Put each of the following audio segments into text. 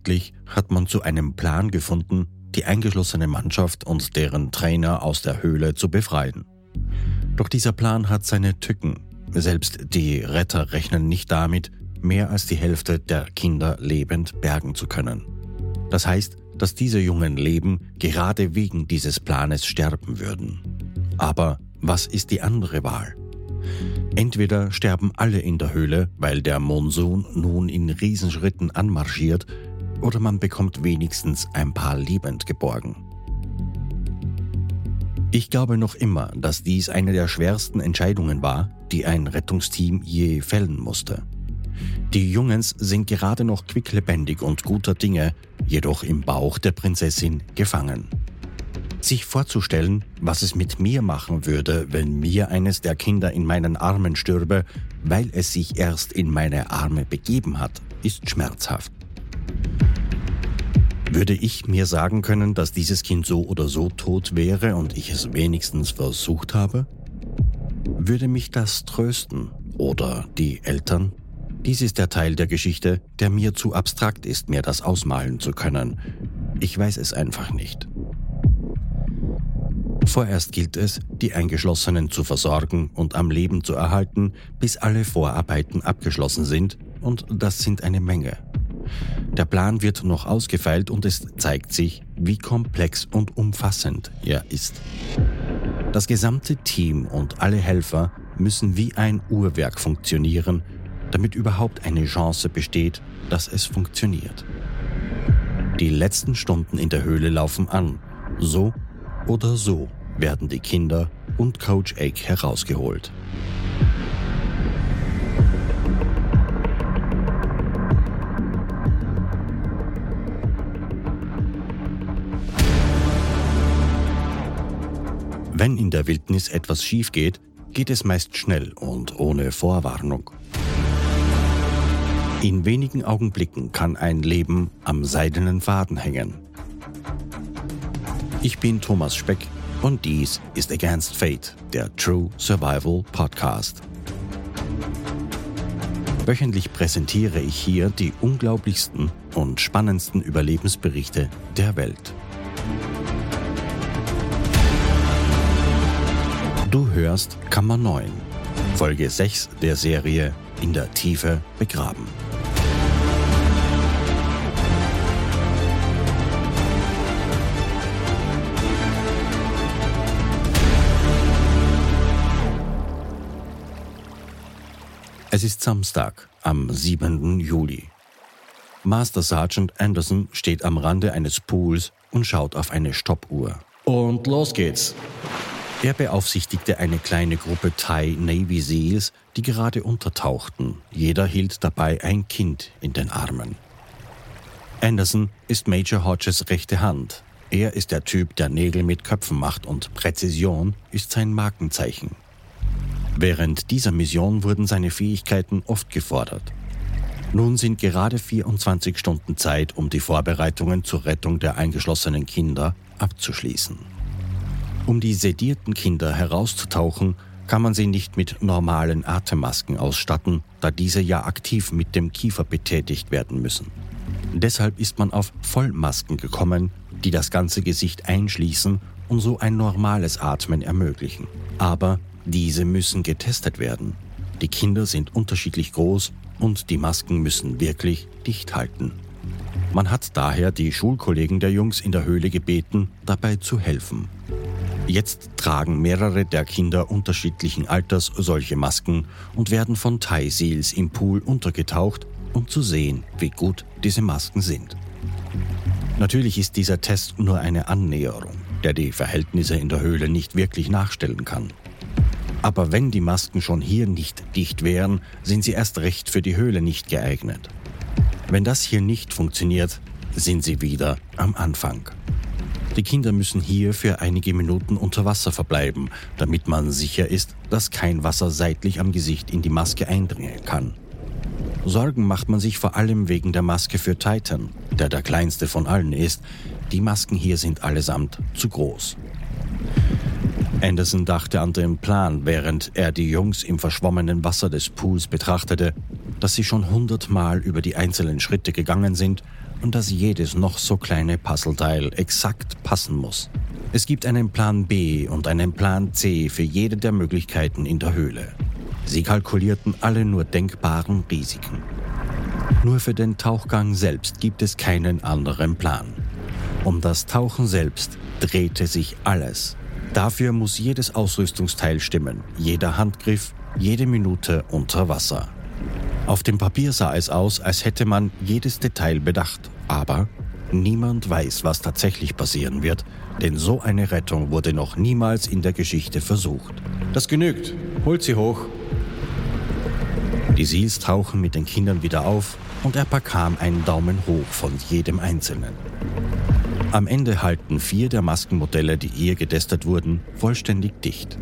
Endlich hat man zu einem Plan gefunden, die eingeschlossene Mannschaft und deren Trainer aus der Höhle zu befreien. Doch dieser Plan hat seine Tücken. Selbst die Retter rechnen nicht damit, mehr als die Hälfte der Kinder lebend bergen zu können. Das heißt, dass diese jungen Leben gerade wegen dieses Planes sterben würden. Aber was ist die andere Wahl? Entweder sterben alle in der Höhle, weil der Monsun nun in Riesenschritten anmarschiert, oder man bekommt wenigstens ein paar lebend geborgen. Ich glaube noch immer, dass dies eine der schwersten Entscheidungen war, die ein Rettungsteam je fällen musste. Die Jungens sind gerade noch quicklebendig und guter Dinge, jedoch im Bauch der Prinzessin gefangen. Sich vorzustellen, was es mit mir machen würde, wenn mir eines der Kinder in meinen Armen stürbe, weil es sich erst in meine Arme begeben hat, ist schmerzhaft. Würde ich mir sagen können, dass dieses Kind so oder so tot wäre und ich es wenigstens versucht habe? Würde mich das trösten? Oder die Eltern? Dies ist der Teil der Geschichte, der mir zu abstrakt ist, mir das ausmalen zu können. Ich weiß es einfach nicht. Vorerst gilt es, die Eingeschlossenen zu versorgen und am Leben zu erhalten, bis alle Vorarbeiten abgeschlossen sind, und das sind eine Menge. Der Plan wird noch ausgefeilt und es zeigt sich, wie komplex und umfassend er ist. Das gesamte Team und alle Helfer müssen wie ein Uhrwerk funktionieren, damit überhaupt eine Chance besteht, dass es funktioniert. Die letzten Stunden in der Höhle laufen an. So oder so werden die Kinder und Coach Egg herausgeholt. Wenn in der Wildnis etwas schief geht, geht es meist schnell und ohne Vorwarnung. In wenigen Augenblicken kann ein Leben am seidenen Faden hängen. Ich bin Thomas Speck und dies ist Against Fate, der True Survival Podcast. Wöchentlich präsentiere ich hier die unglaublichsten und spannendsten Überlebensberichte der Welt. Du hörst Kammer 9, Folge 6 der Serie In der Tiefe begraben. Es ist Samstag, am 7. Juli. Master Sergeant Anderson steht am Rande eines Pools und schaut auf eine Stoppuhr. Und los geht's. Er beaufsichtigte eine kleine Gruppe Thai Navy Seals, die gerade untertauchten. Jeder hielt dabei ein Kind in den Armen. Anderson ist Major Hodges rechte Hand. Er ist der Typ, der Nägel mit Köpfen macht und Präzision ist sein Markenzeichen. Während dieser Mission wurden seine Fähigkeiten oft gefordert. Nun sind gerade 24 Stunden Zeit, um die Vorbereitungen zur Rettung der eingeschlossenen Kinder abzuschließen. Um die sedierten Kinder herauszutauchen, kann man sie nicht mit normalen Atemmasken ausstatten, da diese ja aktiv mit dem Kiefer betätigt werden müssen. Deshalb ist man auf Vollmasken gekommen, die das ganze Gesicht einschließen und so ein normales Atmen ermöglichen. Aber diese müssen getestet werden. Die Kinder sind unterschiedlich groß und die Masken müssen wirklich dicht halten. Man hat daher die Schulkollegen der Jungs in der Höhle gebeten, dabei zu helfen. Jetzt tragen mehrere der Kinder unterschiedlichen Alters solche Masken und werden von Thai Seals im Pool untergetaucht, um zu sehen, wie gut diese Masken sind. Natürlich ist dieser Test nur eine Annäherung, der die Verhältnisse in der Höhle nicht wirklich nachstellen kann. Aber wenn die Masken schon hier nicht dicht wären, sind sie erst recht für die Höhle nicht geeignet. Wenn das hier nicht funktioniert, sind sie wieder am Anfang. Die Kinder müssen hier für einige Minuten unter Wasser verbleiben, damit man sicher ist, dass kein Wasser seitlich am Gesicht in die Maske eindringen kann. Sorgen macht man sich vor allem wegen der Maske für Titan, der der kleinste von allen ist. Die Masken hier sind allesamt zu groß. Anderson dachte an den Plan, während er die Jungs im verschwommenen Wasser des Pools betrachtete, dass sie schon hundertmal über die einzelnen Schritte gegangen sind und dass jedes noch so kleine Puzzleteil exakt passen muss. Es gibt einen Plan B und einen Plan C für jede der Möglichkeiten in der Höhle. Sie kalkulierten alle nur denkbaren Risiken. Nur für den Tauchgang selbst gibt es keinen anderen Plan. Um das Tauchen selbst drehte sich alles. Dafür muss jedes Ausrüstungsteil stimmen, jeder Handgriff, jede Minute unter Wasser. Auf dem Papier sah es aus, als hätte man jedes Detail bedacht, aber niemand weiß, was tatsächlich passieren wird, denn so eine Rettung wurde noch niemals in der Geschichte versucht. Das genügt. Holt sie hoch. Die Seals tauchen mit den Kindern wieder auf und er bekam einen Daumen hoch von jedem Einzelnen. Am Ende halten vier der Maskenmodelle, die eher getestet wurden, vollständig dicht.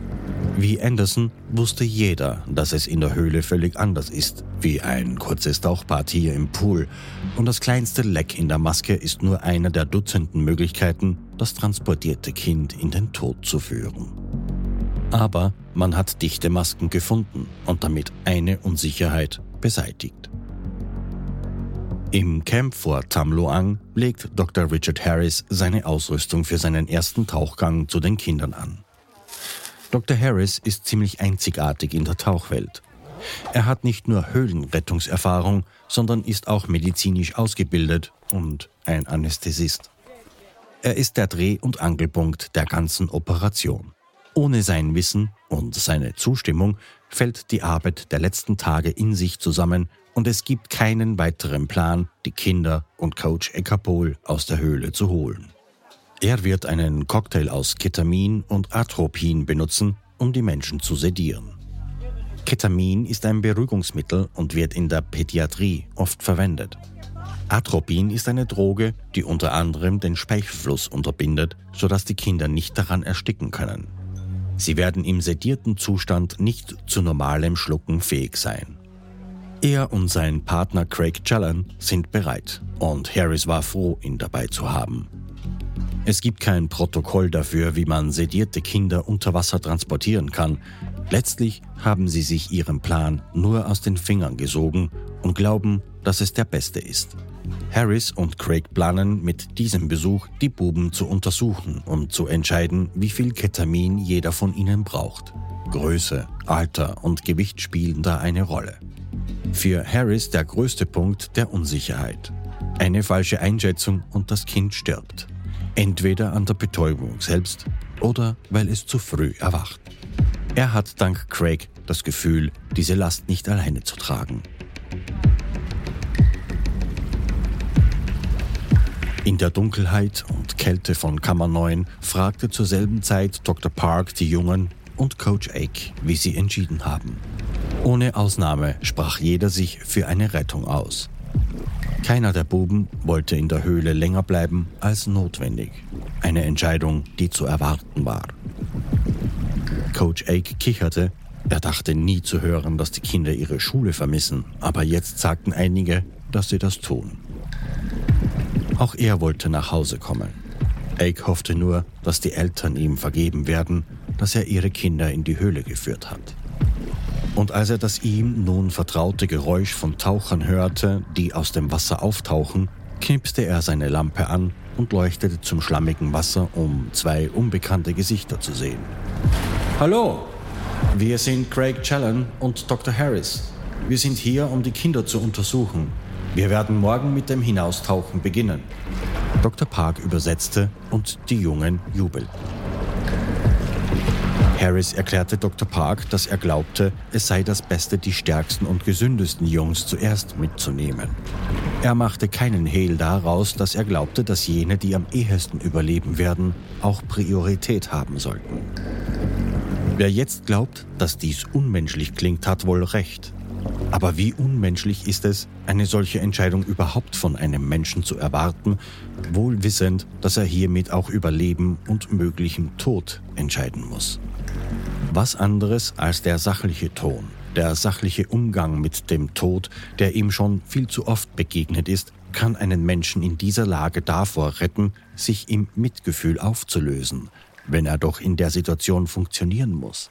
Wie Anderson wusste jeder, dass es in der Höhle völlig anders ist, wie ein kurzes Tauchbad hier im Pool. Und das kleinste Leck in der Maske ist nur eine der Dutzenden Möglichkeiten, das transportierte Kind in den Tod zu führen. Aber man hat dichte Masken gefunden und damit eine Unsicherheit beseitigt. Im Camp vor Tamloang legt Dr. Richard Harris seine Ausrüstung für seinen ersten Tauchgang zu den Kindern an. Dr. Harris ist ziemlich einzigartig in der Tauchwelt. Er hat nicht nur Höhlenrettungserfahrung, sondern ist auch medizinisch ausgebildet und ein Anästhesist. Er ist der Dreh- und Angelpunkt der ganzen Operation. Ohne sein Wissen und seine Zustimmung fällt die Arbeit der letzten Tage in sich zusammen und es gibt keinen weiteren Plan, die Kinder und Coach Ekapol aus der Höhle zu holen. Er wird einen Cocktail aus Ketamin und Atropin benutzen, um die Menschen zu sedieren. Ketamin ist ein Beruhigungsmittel und wird in der Pädiatrie oft verwendet. Atropin ist eine Droge, die unter anderem den Speichelfluss unterbindet, sodass die Kinder nicht daran ersticken können. Sie werden im sedierten Zustand nicht zu normalem Schlucken fähig sein. Er und sein Partner Craig Challen sind bereit und Harris war froh, ihn dabei zu haben. Es gibt kein Protokoll dafür, wie man sedierte Kinder unter Wasser transportieren kann. Letztlich haben sie sich ihren Plan nur aus den Fingern gesogen und glauben, dass es der beste ist. Harris und Craig planen mit diesem Besuch die Buben zu untersuchen, um zu entscheiden, wie viel Ketamin jeder von ihnen braucht. Größe, Alter und Gewicht spielen da eine Rolle. Für Harris der größte Punkt der Unsicherheit. Eine falsche Einschätzung und das Kind stirbt. Entweder an der Betäubung selbst oder weil es zu früh erwacht. Er hat dank Craig das Gefühl, diese Last nicht alleine zu tragen. In der Dunkelheit und Kälte von Kammer 9 fragte zur selben Zeit Dr. Park die Jungen und Coach Ake, wie sie entschieden haben. Ohne Ausnahme sprach jeder sich für eine Rettung aus. Keiner der Buben wollte in der Höhle länger bleiben als notwendig. Eine Entscheidung, die zu erwarten war. Coach Ake kicherte. Er dachte nie zu hören, dass die Kinder ihre Schule vermissen, aber jetzt sagten einige, dass sie das tun. Auch er wollte nach Hause kommen. Ake hoffte nur, dass die Eltern ihm vergeben werden, dass er ihre Kinder in die Höhle geführt hat. Und als er das ihm nun vertraute Geräusch von Tauchern hörte, die aus dem Wasser auftauchen, knipste er seine Lampe an und leuchtete zum schlammigen Wasser, um zwei unbekannte Gesichter zu sehen. Hallo, wir sind Craig Challen und Dr. Harris. Wir sind hier, um die Kinder zu untersuchen. Wir werden morgen mit dem Hinaustauchen beginnen. Dr. Park übersetzte und die Jungen jubelten. Harris erklärte Dr. Park, dass er glaubte, es sei das Beste, die stärksten und gesündesten Jungs zuerst mitzunehmen. Er machte keinen Hehl daraus, dass er glaubte, dass jene, die am ehesten überleben werden, auch Priorität haben sollten. Wer jetzt glaubt, dass dies unmenschlich klingt, hat wohl recht. Aber wie unmenschlich ist es, eine solche Entscheidung überhaupt von einem Menschen zu erwarten, wohl wissend, dass er hiermit auch über Leben und möglichem Tod entscheiden muss. Was anderes als der sachliche Ton, der sachliche Umgang mit dem Tod, der ihm schon viel zu oft begegnet ist, kann einen Menschen in dieser Lage davor retten, sich im Mitgefühl aufzulösen, wenn er doch in der Situation funktionieren muss.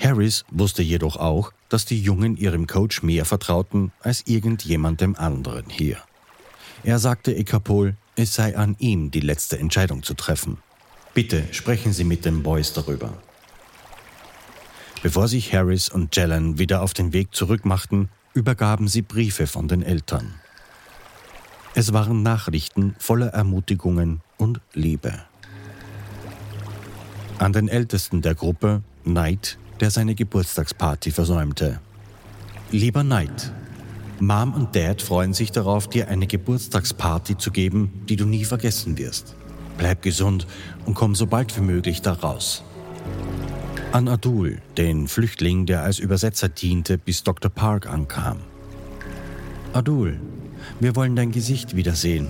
Harris wusste jedoch auch, dass die Jungen ihrem Coach mehr vertrauten als irgendjemandem anderen hier. Er sagte Ekapol, es sei an ihm, die letzte Entscheidung zu treffen. Bitte sprechen Sie mit den Boys darüber. Bevor sich Harris und Jellen wieder auf den Weg zurückmachten, übergaben sie Briefe von den Eltern. Es waren Nachrichten voller Ermutigungen und Liebe. An den Ältesten der Gruppe, Knight, der seine Geburtstagsparty versäumte. Lieber Knight, Mom und Dad freuen sich darauf, dir eine Geburtstagsparty zu geben, die du nie vergessen wirst. Bleib gesund und komm so bald wie möglich da raus. An Adul, den Flüchtling, der als Übersetzer diente, bis Dr. Park ankam. Adul, wir wollen dein Gesicht wiedersehen.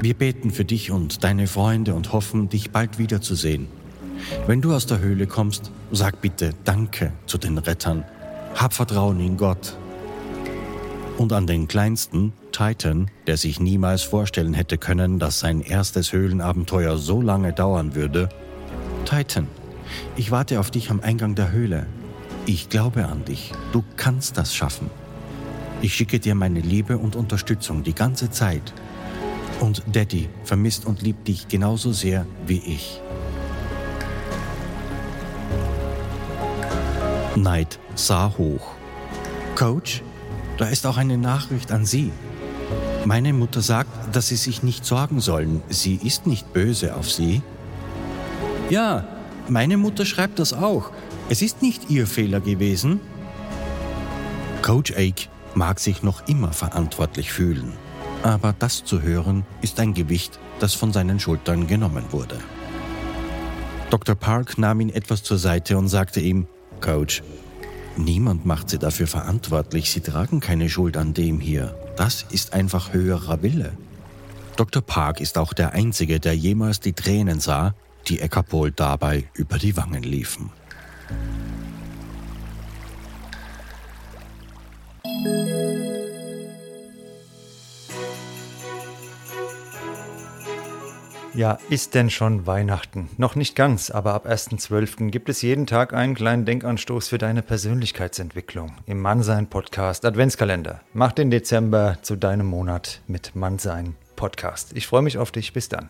Wir beten für dich und deine Freunde und hoffen, dich bald wiederzusehen. Wenn du aus der Höhle kommst, sag bitte Danke zu den Rettern. Hab Vertrauen in Gott. Und an den kleinsten, Titan, der sich niemals vorstellen hätte können, dass sein erstes Höhlenabenteuer so lange dauern würde. Titan, ich warte auf dich am Eingang der Höhle. Ich glaube an dich. Du kannst das schaffen. Ich schicke dir meine Liebe und Unterstützung die ganze Zeit. Und Daddy vermisst und liebt dich genauso sehr wie ich. Knight sah hoch. Coach, da ist auch eine Nachricht an Sie. Meine Mutter sagt, dass Sie sich nicht sorgen sollen. Sie ist nicht böse auf Sie. Ja, meine Mutter schreibt das auch. Es ist nicht ihr Fehler gewesen. Coach Ake mag sich noch immer verantwortlich fühlen. Aber das zu hören ist ein Gewicht, das von seinen Schultern genommen wurde. Dr. Park nahm ihn etwas zur Seite und sagte ihm, Coach, niemand macht Sie dafür verantwortlich, Sie tragen keine Schuld an dem hier. Das ist einfach höherer Wille. Dr. Park ist auch der Einzige, der jemals die Tränen sah, die Eckerpol dabei über die Wangen liefen. Ja, ist denn schon Weihnachten? Noch nicht ganz, aber ab 1.12. gibt es jeden Tag einen kleinen Denkanstoß für deine Persönlichkeitsentwicklung im Mannsein Podcast Adventskalender. Mach den Dezember zu deinem Monat mit Mannsein Podcast. Ich freue mich auf dich. Bis dann.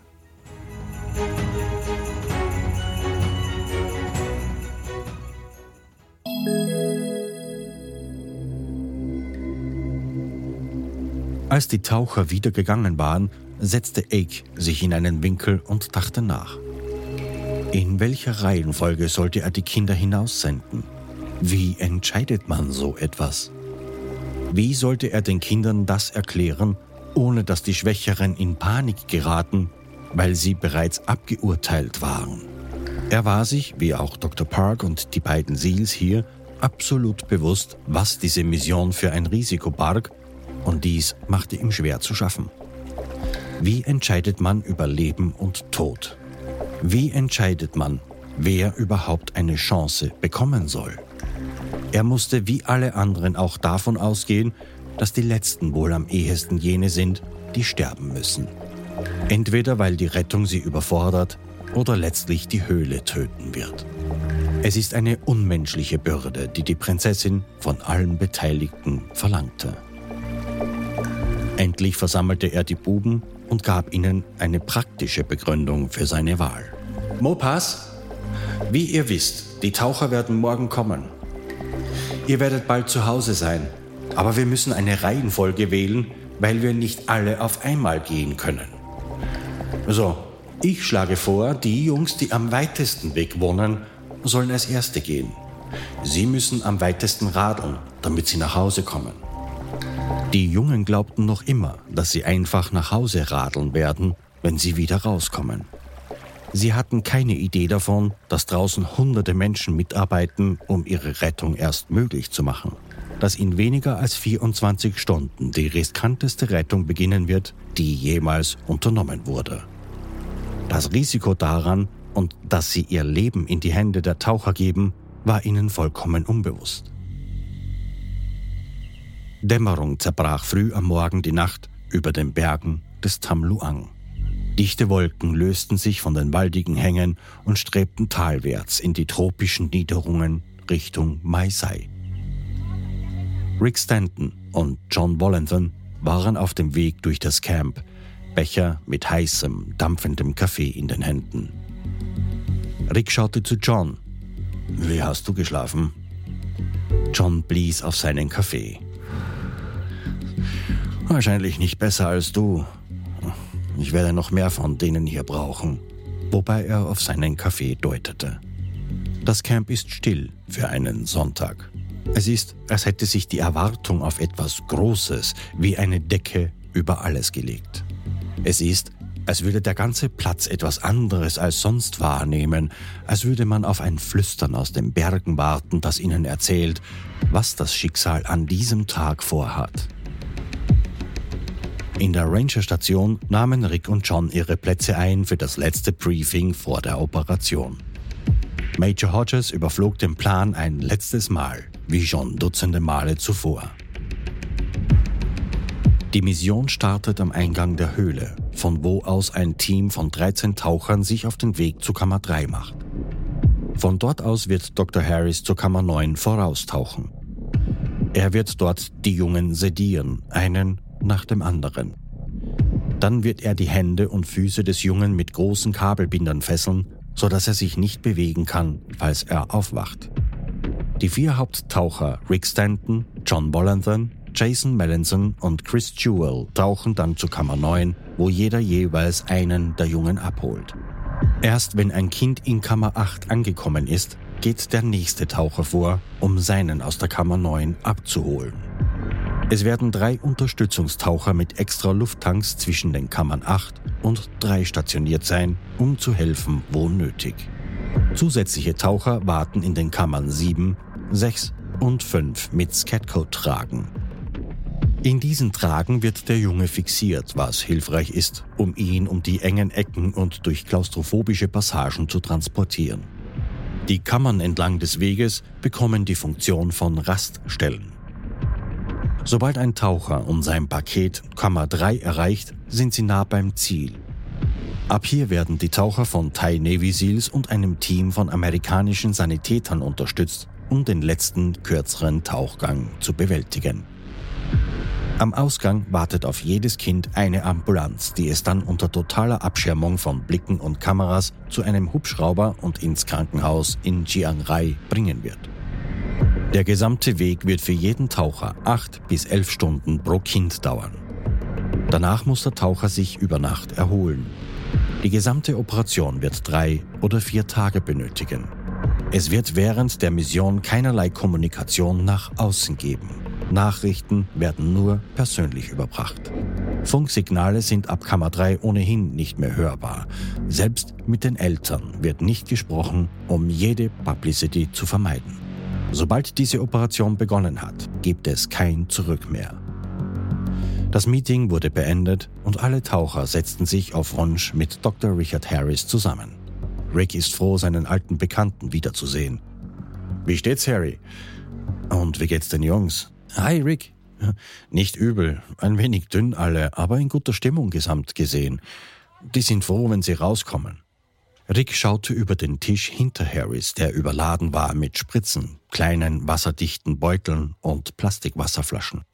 Als die Taucher wieder gegangen waren, setzte Ake sich in einen Winkel und dachte nach. In welcher Reihenfolge sollte er die Kinder hinaussenden? Wie entscheidet man so etwas? Wie sollte er den Kindern das erklären, ohne dass die Schwächeren in Panik geraten, weil sie bereits abgeurteilt waren? Er war sich, wie auch Dr. Park und die beiden Seals hier, absolut bewusst, was diese Mission für ein Risiko barg und dies machte ihm schwer zu schaffen. Wie entscheidet man über Leben und Tod? Wie entscheidet man, wer überhaupt eine Chance bekommen soll? Er musste wie alle anderen auch davon ausgehen, dass die Letzten wohl am ehesten jene sind, die sterben müssen. Entweder weil die Rettung sie überfordert oder letztlich die Höhle töten wird. Es ist eine unmenschliche Bürde, die die Prinzessin von allen Beteiligten verlangte. Endlich versammelte er die Buben und gab ihnen eine praktische Begründung für seine Wahl. Mopas, wie ihr wisst, die Taucher werden morgen kommen. Ihr werdet bald zu Hause sein, aber wir müssen eine Reihenfolge wählen, weil wir nicht alle auf einmal gehen können. So, ich schlage vor, die Jungs, die am weitesten Weg wohnen, sollen als Erste gehen. Sie müssen am weitesten radeln, damit sie nach Hause kommen. Die Jungen glaubten noch immer, dass sie einfach nach Hause radeln werden, wenn sie wieder rauskommen. Sie hatten keine Idee davon, dass draußen hunderte Menschen mitarbeiten, um ihre Rettung erst möglich zu machen. Dass in weniger als 24 Stunden die riskanteste Rettung beginnen wird, die jemals unternommen wurde. Das Risiko daran und dass sie ihr Leben in die Hände der Taucher geben, war ihnen vollkommen unbewusst. Dämmerung zerbrach früh am Morgen die Nacht über den Bergen des Tamluang. Dichte Wolken lösten sich von den waldigen Hängen und strebten talwärts in die tropischen Niederungen Richtung Maisai. Rick Stanton und John Wallenthan waren auf dem Weg durch das Camp, Becher mit heißem, dampfendem Kaffee in den Händen. Rick schaute zu John. Wie hast du geschlafen? John blies auf seinen Kaffee. Wahrscheinlich nicht besser als du. Ich werde noch mehr von denen hier brauchen, wobei er auf seinen Kaffee deutete. Das Camp ist still für einen Sonntag. Es ist, als hätte sich die Erwartung auf etwas Großes wie eine Decke über alles gelegt. Es ist, als würde der ganze Platz etwas anderes als sonst wahrnehmen, als würde man auf ein Flüstern aus den Bergen warten, das ihnen erzählt, was das Schicksal an diesem Tag vorhat. In der Ranger-Station nahmen Rick und John ihre Plätze ein für das letzte Briefing vor der Operation. Major Hodges überflog den Plan ein letztes Mal, wie schon dutzende Male zuvor. Die Mission startet am Eingang der Höhle, von wo aus ein Team von 13 Tauchern sich auf den Weg zu Kammer 3 macht. Von dort aus wird Dr. Harris zur Kammer 9 voraustauchen. Er wird dort die Jungen sedieren, einen nach dem anderen. Dann wird er die Hände und Füße des Jungen mit großen Kabelbindern fesseln, sodass er sich nicht bewegen kann, falls er aufwacht. Die vier Haupttaucher Rick Stanton, John Bollanthan, Jason Melanson und Chris Jewell tauchen dann zu Kammer 9, wo jeder jeweils einen der Jungen abholt. Erst wenn ein Kind in Kammer 8 angekommen ist, geht der nächste Taucher vor, um seinen aus der Kammer 9 abzuholen. Es werden drei Unterstützungstaucher mit extra Lufttanks zwischen den Kammern 8 und 3 stationiert sein, um zu helfen, wo nötig. Zusätzliche Taucher warten in den Kammern 7, 6 und 5 mit Scatcode-Tragen. In diesen Tragen wird der Junge fixiert, was hilfreich ist, um ihn um die engen Ecken und durch klaustrophobische Passagen zu transportieren. Die Kammern entlang des Weges bekommen die Funktion von Raststellen. Sobald ein Taucher um sein Paket Kammer 3 erreicht, sind sie nah beim Ziel. Ab hier werden die Taucher von Thai Navy Seals und einem Team von amerikanischen Sanitätern unterstützt, um den letzten kürzeren Tauchgang zu bewältigen. Am Ausgang wartet auf jedes Kind eine Ambulanz, die es dann unter totaler Abschirmung von Blicken und Kameras zu einem Hubschrauber und ins Krankenhaus in Chiang Rai bringen wird. Der gesamte Weg wird für jeden Taucher acht bis elf Stunden pro Kind dauern. Danach muss der Taucher sich über Nacht erholen. Die gesamte Operation wird drei oder vier Tage benötigen. Es wird während der Mission keinerlei Kommunikation nach außen geben. Nachrichten werden nur persönlich überbracht. Funksignale sind ab Kammer 3 ohnehin nicht mehr hörbar. Selbst mit den Eltern wird nicht gesprochen, um jede Publicity zu vermeiden. Sobald diese Operation begonnen hat, gibt es kein Zurück mehr. Das Meeting wurde beendet und alle Taucher setzten sich auf Wunsch mit Dr. Richard Harris zusammen. Rick ist froh, seinen alten Bekannten wiederzusehen. Wie steht's, Harry? Und wie geht's den Jungs? Hi, Rick. Nicht übel, ein wenig dünn alle, aber in guter Stimmung gesamt gesehen. Die sind froh, wenn sie rauskommen. Rick schaute über den Tisch hinter Harris, der überladen war mit Spritzen, kleinen wasserdichten Beuteln und Plastikwasserflaschen.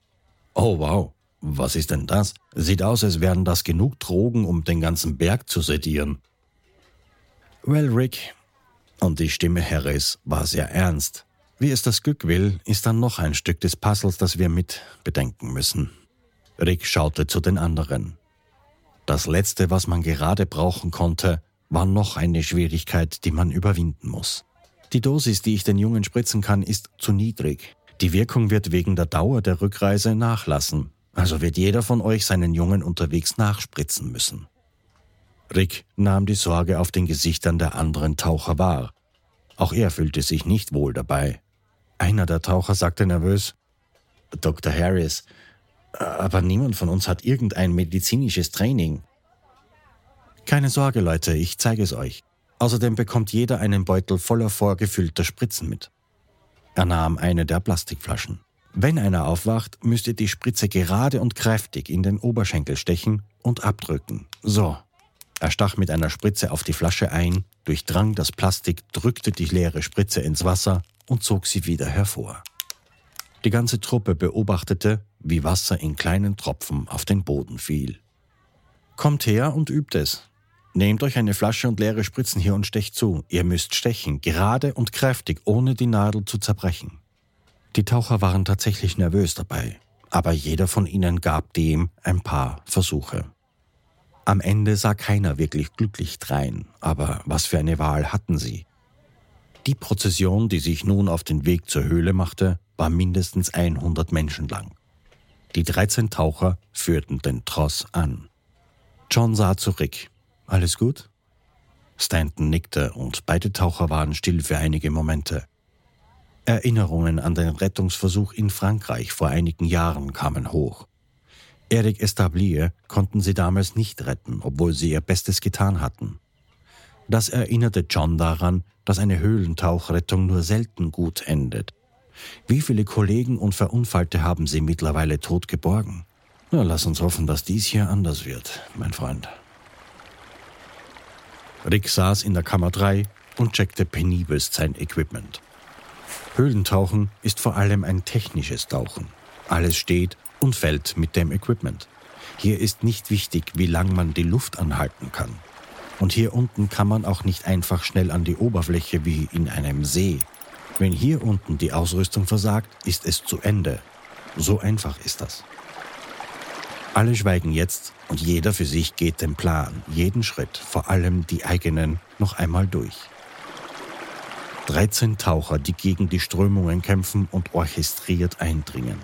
Oh wow, was ist denn das? Sieht aus, als wären das genug Drogen, um den ganzen Berg zu sedieren. Well, Rick, und die Stimme Harris war sehr ernst. Wie es das Glück will, ist dann noch ein Stück des Puzzles, das wir mit bedenken müssen. Rick schaute zu den anderen. Das Letzte, was man gerade brauchen konnte, war noch eine Schwierigkeit, die man überwinden muss. Die Dosis, die ich den Jungen spritzen kann, ist zu niedrig. Die Wirkung wird wegen der Dauer der Rückreise nachlassen, also wird jeder von euch seinen Jungen unterwegs nachspritzen müssen. Rick nahm die Sorge auf den Gesichtern der anderen Taucher wahr. Auch er fühlte sich nicht wohl dabei. Einer der Taucher sagte nervös, Dr. Harris, aber niemand von uns hat irgendein medizinisches Training. Keine Sorge, Leute, ich zeige es euch. Außerdem bekommt jeder einen Beutel voller vorgefüllter Spritzen mit. Er nahm eine der Plastikflaschen. Wenn einer aufwacht, müsst ihr die Spritze gerade und kräftig in den Oberschenkel stechen und abdrücken. So. Er stach mit einer Spritze auf die Flasche ein, durchdrang das Plastik, drückte die leere Spritze ins Wasser und zog sie wieder hervor. Die ganze Truppe beobachtete, wie Wasser in kleinen Tropfen auf den Boden fiel. Kommt her und übt es. Nehmt euch eine Flasche und leere Spritzen hier und stecht zu. Ihr müsst stechen, gerade und kräftig, ohne die Nadel zu zerbrechen. Die Taucher waren tatsächlich nervös dabei, aber jeder von ihnen gab dem ein paar Versuche. Am Ende sah keiner wirklich glücklich drein, aber was für eine Wahl hatten sie? Die Prozession, die sich nun auf den Weg zur Höhle machte, war mindestens 100 Menschen lang. Die 13 Taucher führten den Tross an. John sah zurück. Alles gut? Stanton nickte und beide Taucher waren still für einige Momente. Erinnerungen an den Rettungsversuch in Frankreich vor einigen Jahren kamen hoch. Eric Establier konnten sie damals nicht retten, obwohl sie ihr Bestes getan hatten. Das erinnerte John daran, dass eine Höhlentauchrettung nur selten gut endet. Wie viele Kollegen und Verunfallte haben sie mittlerweile tot geborgen? Na, lass uns hoffen, dass dies hier anders wird, mein Freund. Rick saß in der Kammer 3 und checkte penibelst sein Equipment. Höhlentauchen ist vor allem ein technisches Tauchen. Alles steht und fällt mit dem Equipment. Hier ist nicht wichtig, wie lang man die Luft anhalten kann. Und hier unten kann man auch nicht einfach schnell an die Oberfläche wie in einem See. Wenn hier unten die Ausrüstung versagt, ist es zu Ende. So einfach ist das. Alle schweigen jetzt und jeder für sich geht den Plan, jeden Schritt, vor allem die eigenen, noch einmal durch. 13 Taucher, die gegen die Strömungen kämpfen und orchestriert eindringen.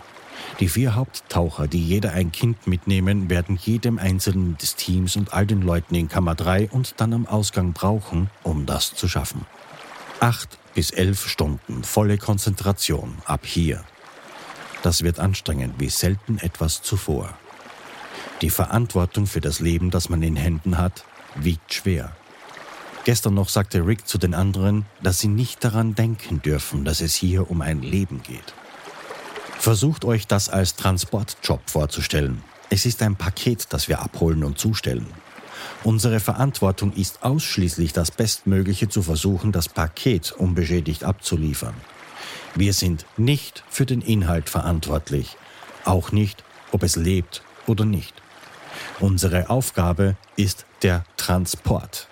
Die vier Haupttaucher, die jeder ein Kind mitnehmen, werden jedem Einzelnen des Teams und all den Leuten in Kammer 3 und dann am Ausgang brauchen, um das zu schaffen. Acht bis elf Stunden volle Konzentration ab hier. Das wird anstrengend wie selten etwas zuvor. Die Verantwortung für das Leben, das man in Händen hat, wiegt schwer. Gestern noch sagte Rick zu den anderen, dass sie nicht daran denken dürfen, dass es hier um ein Leben geht. Versucht euch das als Transportjob vorzustellen. Es ist ein Paket, das wir abholen und zustellen. Unsere Verantwortung ist ausschließlich das Bestmögliche zu versuchen, das Paket unbeschädigt abzuliefern. Wir sind nicht für den Inhalt verantwortlich, auch nicht, ob es lebt oder nicht. Unsere Aufgabe ist der Transport.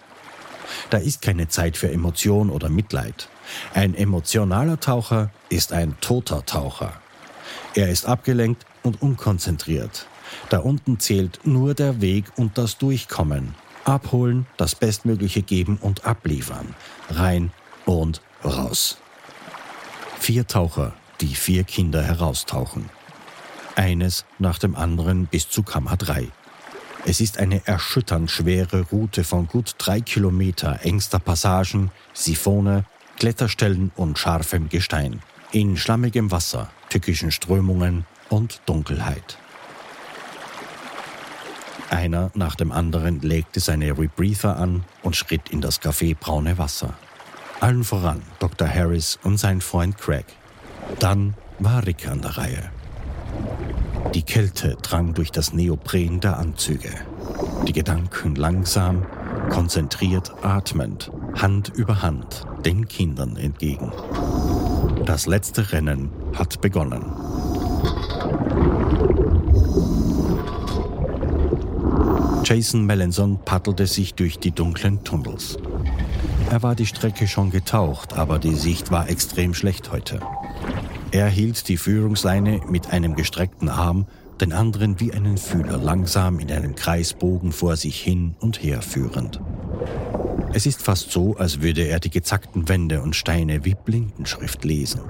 Da ist keine Zeit für Emotion oder Mitleid. Ein emotionaler Taucher ist ein toter Taucher. Er ist abgelenkt und unkonzentriert. Da unten zählt nur der Weg und das Durchkommen. Abholen, das Bestmögliche geben und abliefern. Rein und raus. Vier Taucher, die vier Kinder heraustauchen. Eines nach dem anderen bis zu Kammer 3. Es ist eine erschütternd schwere Route von gut drei Kilometer engster Passagen, Siphone, Kletterstellen und scharfem Gestein. In schlammigem Wasser, tückischen Strömungen und Dunkelheit. Einer nach dem anderen legte seine Rebreather an und schritt in das Café Braune Wasser. Allen voran Dr. Harris und sein Freund Craig. Dann war Rick an der Reihe. Die Kälte drang durch das Neopren der Anzüge. Die Gedanken langsam, konzentriert atmend, Hand über Hand, den Kindern entgegen. Das letzte Rennen hat begonnen. Jason Melanson paddelte sich durch die dunklen Tunnels. Er war die Strecke schon getaucht, aber die Sicht war extrem schlecht heute. Er hielt die Führungsleine mit einem gestreckten Arm, den anderen wie einen Fühler langsam in einem Kreisbogen vor sich hin und her führend. Es ist fast so, als würde er die gezackten Wände und Steine wie Blindenschrift lesen.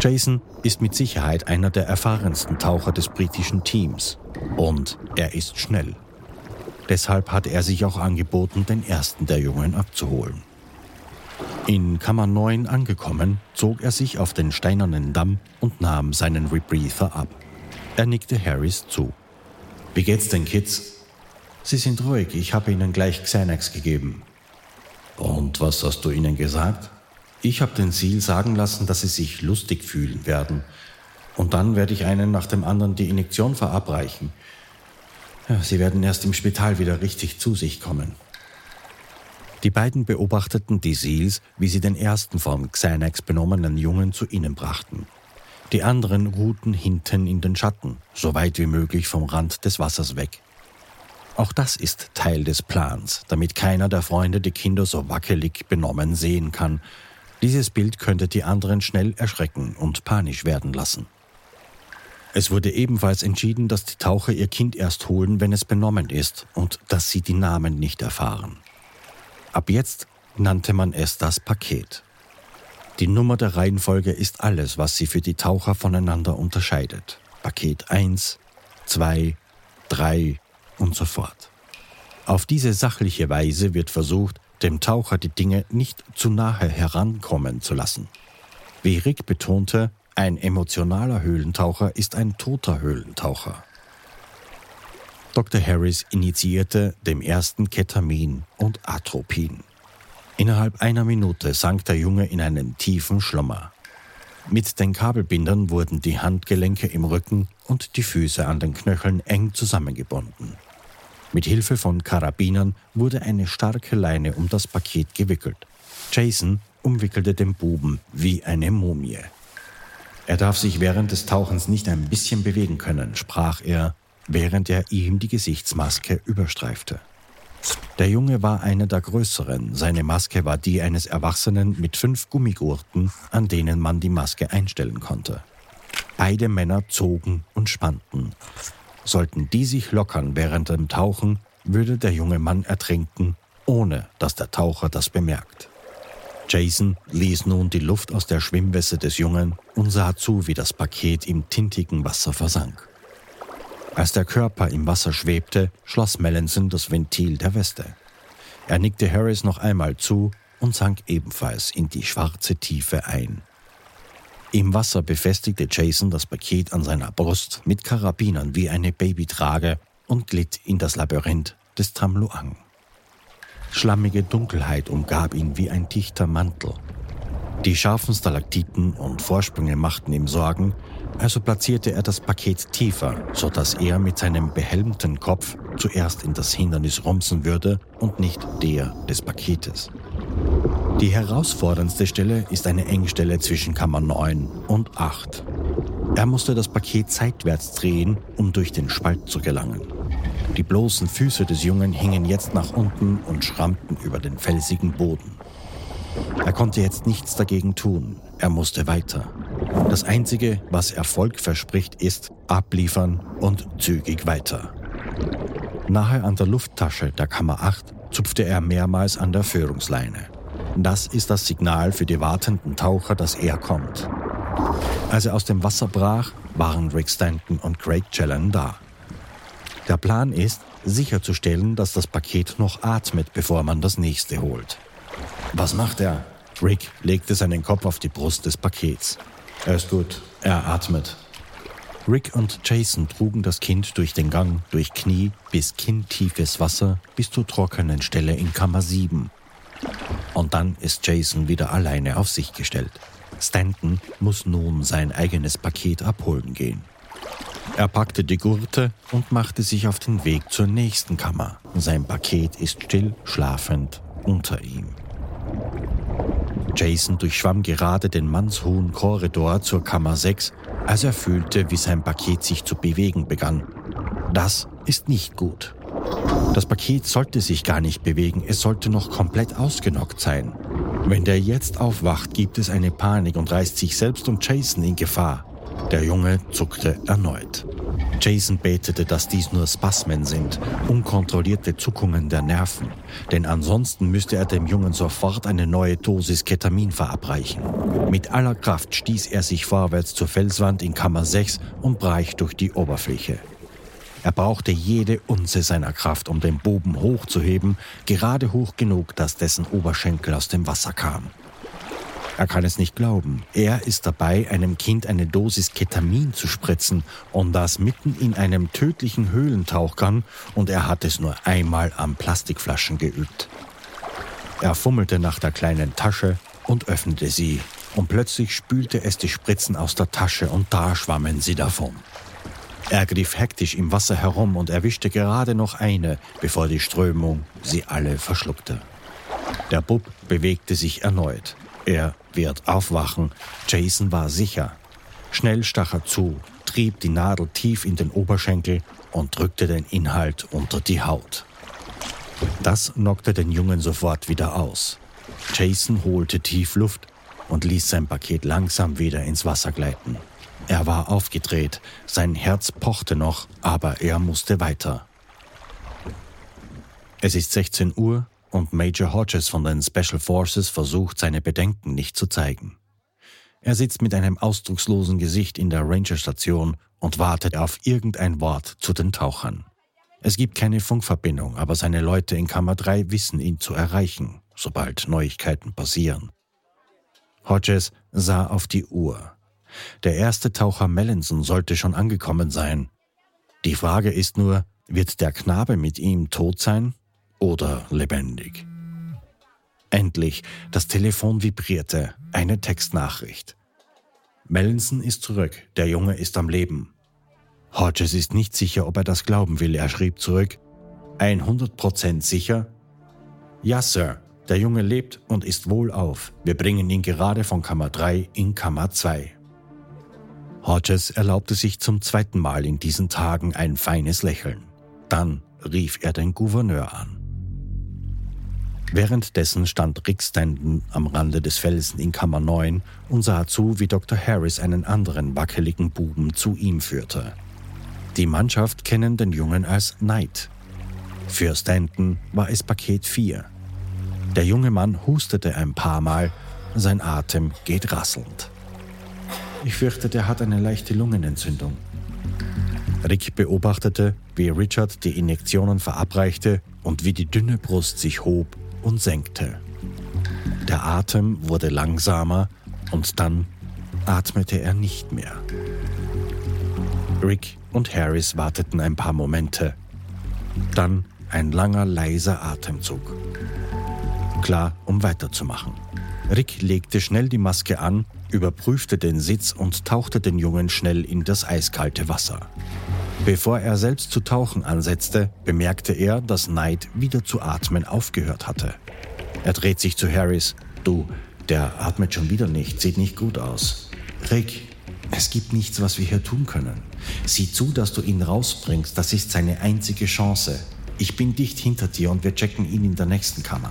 Jason ist mit Sicherheit einer der erfahrensten Taucher des britischen Teams und er ist schnell. Deshalb hat er sich auch angeboten, den ersten der Jungen abzuholen. In Kammer 9 angekommen, zog er sich auf den steinernen Damm und nahm seinen Rebreather ab. Er nickte Harris zu. Wie geht's den Kids? Sie sind ruhig, ich habe ihnen gleich Xanax gegeben. Und was hast du ihnen gesagt? Ich habe den Seal sagen lassen, dass sie sich lustig fühlen werden. Und dann werde ich einen nach dem anderen die Injektion verabreichen. Sie werden erst im Spital wieder richtig zu sich kommen. Die beiden beobachteten die Seals, wie sie den ersten von Xanax benommenen Jungen zu ihnen brachten. Die anderen ruhten hinten in den Schatten, so weit wie möglich vom Rand des Wassers weg. Auch das ist Teil des Plans, damit keiner der Freunde die Kinder so wackelig benommen sehen kann. Dieses Bild könnte die anderen schnell erschrecken und panisch werden lassen. Es wurde ebenfalls entschieden, dass die Taucher ihr Kind erst holen, wenn es benommen ist und dass sie die Namen nicht erfahren. Ab jetzt nannte man es das Paket. Die Nummer der Reihenfolge ist alles, was sie für die Taucher voneinander unterscheidet. Paket 1, 2, 3 und so fort. Auf diese sachliche Weise wird versucht, dem Taucher die Dinge nicht zu nahe herankommen zu lassen. Wie Rick betonte, ein emotionaler Höhlentaucher ist ein toter Höhlentaucher. Dr. Harris initiierte dem ersten Ketamin und Atropin. Innerhalb einer Minute sank der Junge in einen tiefen Schlummer. Mit den Kabelbindern wurden die Handgelenke im Rücken und die Füße an den Knöcheln eng zusammengebunden. Mit Hilfe von Karabinern wurde eine starke Leine um das Paket gewickelt. Jason umwickelte den Buben wie eine Mumie. Er darf sich während des Tauchens nicht ein bisschen bewegen können, sprach er, während er ihm die Gesichtsmaske überstreifte. Der Junge war einer der größeren. Seine Maske war die eines Erwachsenen mit fünf Gummigurten, an denen man die Maske einstellen konnte. Beide Männer zogen und spannten. Sollten die sich lockern während dem Tauchen, würde der junge Mann ertrinken, ohne dass der Taucher das bemerkt. Jason ließ nun die Luft aus der Schwimmweste des Jungen und sah zu, wie das Paket im tintigen Wasser versank. Als der Körper im Wasser schwebte, schloss Melanson das Ventil der Weste. Er nickte Harris noch einmal zu und sank ebenfalls in die schwarze Tiefe ein. Im Wasser befestigte Jason das Paket an seiner Brust mit Karabinern wie eine Babytrage und glitt in das Labyrinth des Tamluang. Schlammige Dunkelheit umgab ihn wie ein dichter Mantel. Die scharfen Stalaktiten und Vorsprünge machten ihm Sorgen, also platzierte er das Paket tiefer, sodass er mit seinem behelmten Kopf zuerst in das Hindernis rumsen würde und nicht der des Paketes. Die herausforderndste Stelle ist eine Engstelle zwischen Kammer 9 und 8. Er musste das Paket seitwärts drehen, um durch den Spalt zu gelangen. Die bloßen Füße des Jungen hingen jetzt nach unten und schrammten über den felsigen Boden. Er konnte jetzt nichts dagegen tun. Er musste weiter. Das Einzige, was Erfolg verspricht, ist abliefern und zügig weiter. Nahe an der Lufttasche der Kammer 8 zupfte er mehrmals an der Führungsleine. Das ist das Signal für die wartenden Taucher, dass er kommt. Als er aus dem Wasser brach, waren Rick Stanton und Craig Challen da. Der Plan ist, sicherzustellen, dass das Paket noch atmet, bevor man das nächste holt. Was macht er? Rick legte seinen Kopf auf die Brust des Pakets. Er ist gut. Er atmet. Rick und Jason trugen das Kind durch den Gang, durch Knie bis kinntiefes Wasser bis zur trockenen Stelle in Kammer 7. Und dann ist Jason wieder alleine auf sich gestellt. Stanton muss nun sein eigenes Paket abholen gehen. Er packte die Gurte und machte sich auf den Weg zur nächsten Kammer. Sein Paket ist still schlafend unter ihm. Jason durchschwamm gerade den mannshohen Korridor zur Kammer 6, als er fühlte, wie sein Paket sich zu bewegen begann. Das ist nicht gut. Das Paket sollte sich gar nicht bewegen, es sollte noch komplett ausgenockt sein. Wenn der jetzt aufwacht, gibt es eine Panik und reißt sich selbst und Jason in Gefahr. Der Junge zuckte erneut. Jason betete, dass dies nur Spasmen sind, unkontrollierte Zuckungen der Nerven, denn ansonsten müsste er dem Jungen sofort eine neue Dosis Ketamin verabreichen. Mit aller Kraft stieß er sich vorwärts zur Felswand in Kammer 6 und brach durch die Oberfläche. Er brauchte jede Unze seiner Kraft, um den Buben hochzuheben, gerade hoch genug, dass dessen Oberschenkel aus dem Wasser kam. Er kann es nicht glauben. Er ist dabei, einem Kind eine Dosis Ketamin zu spritzen und das mitten in einem tödlichen Höhlentauchgang und er hat es nur einmal am Plastikflaschen geübt. Er fummelte nach der kleinen Tasche und öffnete sie und plötzlich spülte es die Spritzen aus der Tasche und da schwammen sie davon. Er griff hektisch im Wasser herum und erwischte gerade noch eine, bevor die Strömung sie alle verschluckte. Der Bub bewegte sich erneut. Er wird aufwachen. Jason war sicher. Schnell stach er zu, trieb die Nadel tief in den Oberschenkel und drückte den Inhalt unter die Haut. Das knockte den Jungen sofort wieder aus. Jason holte tief Luft und ließ sein Paket langsam wieder ins Wasser gleiten. Er war aufgedreht, sein Herz pochte noch, aber er musste weiter. Es ist 16 Uhr und Major Hodges von den Special Forces versucht, seine Bedenken nicht zu zeigen. Er sitzt mit einem ausdruckslosen Gesicht in der Rangerstation und wartet auf irgendein Wort zu den Tauchern. Es gibt keine Funkverbindung, aber seine Leute in Kammer 3 wissen ihn zu erreichen, sobald Neuigkeiten passieren. Hodges sah auf die Uhr. Der erste Taucher Mellinson sollte schon angekommen sein. Die Frage ist nur, wird der Knabe mit ihm tot sein oder lebendig? Endlich, das Telefon vibrierte, eine Textnachricht. Mellinson ist zurück, der Junge ist am Leben. Hodges ist nicht sicher, ob er das glauben will. Er schrieb zurück, 100% sicher? Ja, Sir, der Junge lebt und ist wohlauf. Wir bringen ihn gerade von Kammer 3 in Kammer 2. Hodges erlaubte sich zum zweiten Mal in diesen Tagen ein feines Lächeln. Dann rief er den Gouverneur an. Währenddessen stand Rick Stanton am Rande des Felsen in Kammer 9 und sah zu, wie Dr. Harris einen anderen wackeligen Buben zu ihm führte. Die Mannschaft kennen den Jungen als Knight. Für Stanton war es Paket 4. Der junge Mann hustete ein paar Mal, sein Atem geht rasselnd. Ich fürchte, der hat eine leichte Lungenentzündung. Rick beobachtete, wie Richard die Injektionen verabreichte und wie die dünne Brust sich hob und senkte. Der Atem wurde langsamer und dann atmete er nicht mehr. Rick und Harris warteten ein paar Momente. Dann ein langer, leiser Atemzug. Klar, um weiterzumachen. Rick legte schnell die Maske an überprüfte den Sitz und tauchte den Jungen schnell in das eiskalte Wasser. Bevor er selbst zu tauchen ansetzte, bemerkte er, dass Knight wieder zu atmen aufgehört hatte. Er dreht sich zu Harris. Du, der atmet schon wieder nicht, sieht nicht gut aus. Rick, es gibt nichts, was wir hier tun können. Sieh zu, dass du ihn rausbringst, das ist seine einzige Chance. Ich bin dicht hinter dir und wir checken ihn in der nächsten Kammer.